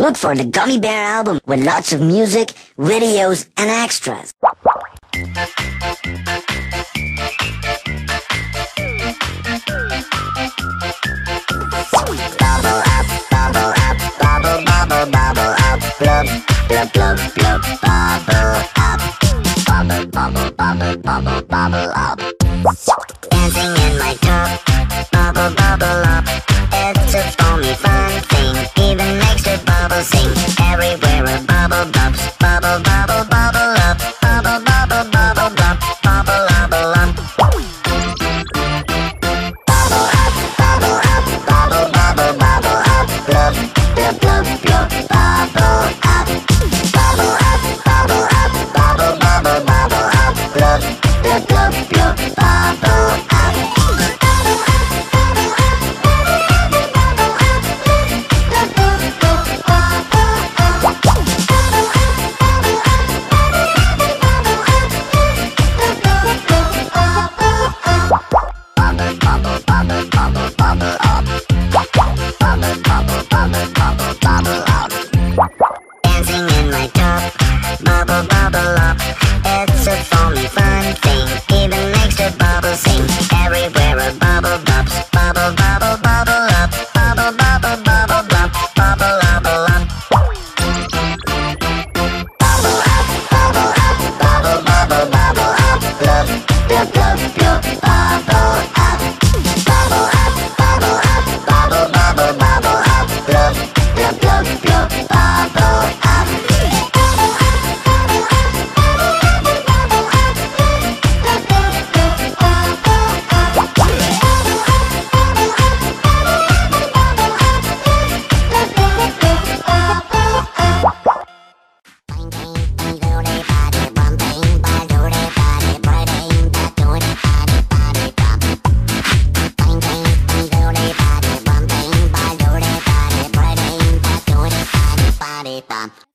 Look for the Gummy Bear album with lots of music, videos, and extras. Bubble up, bubble up, bubble, bubble, bubble up, blub, blub, blub, blub, bubble up, bubble, bubble, bubble, bubble, bubble up. Bubble sing. Everywhere bubble bumps, bubble, bubble, bubble up, bubble, bubble, bubble, bump, bubble, bubble up. Bubble up, bubble up, bubble, bubble, bubble up, blub, blub, blub, blub, bubble up. Bubble up, bubble up, bubble, bubble, bubble up, blub, blub, blub, bubble sing. Bump.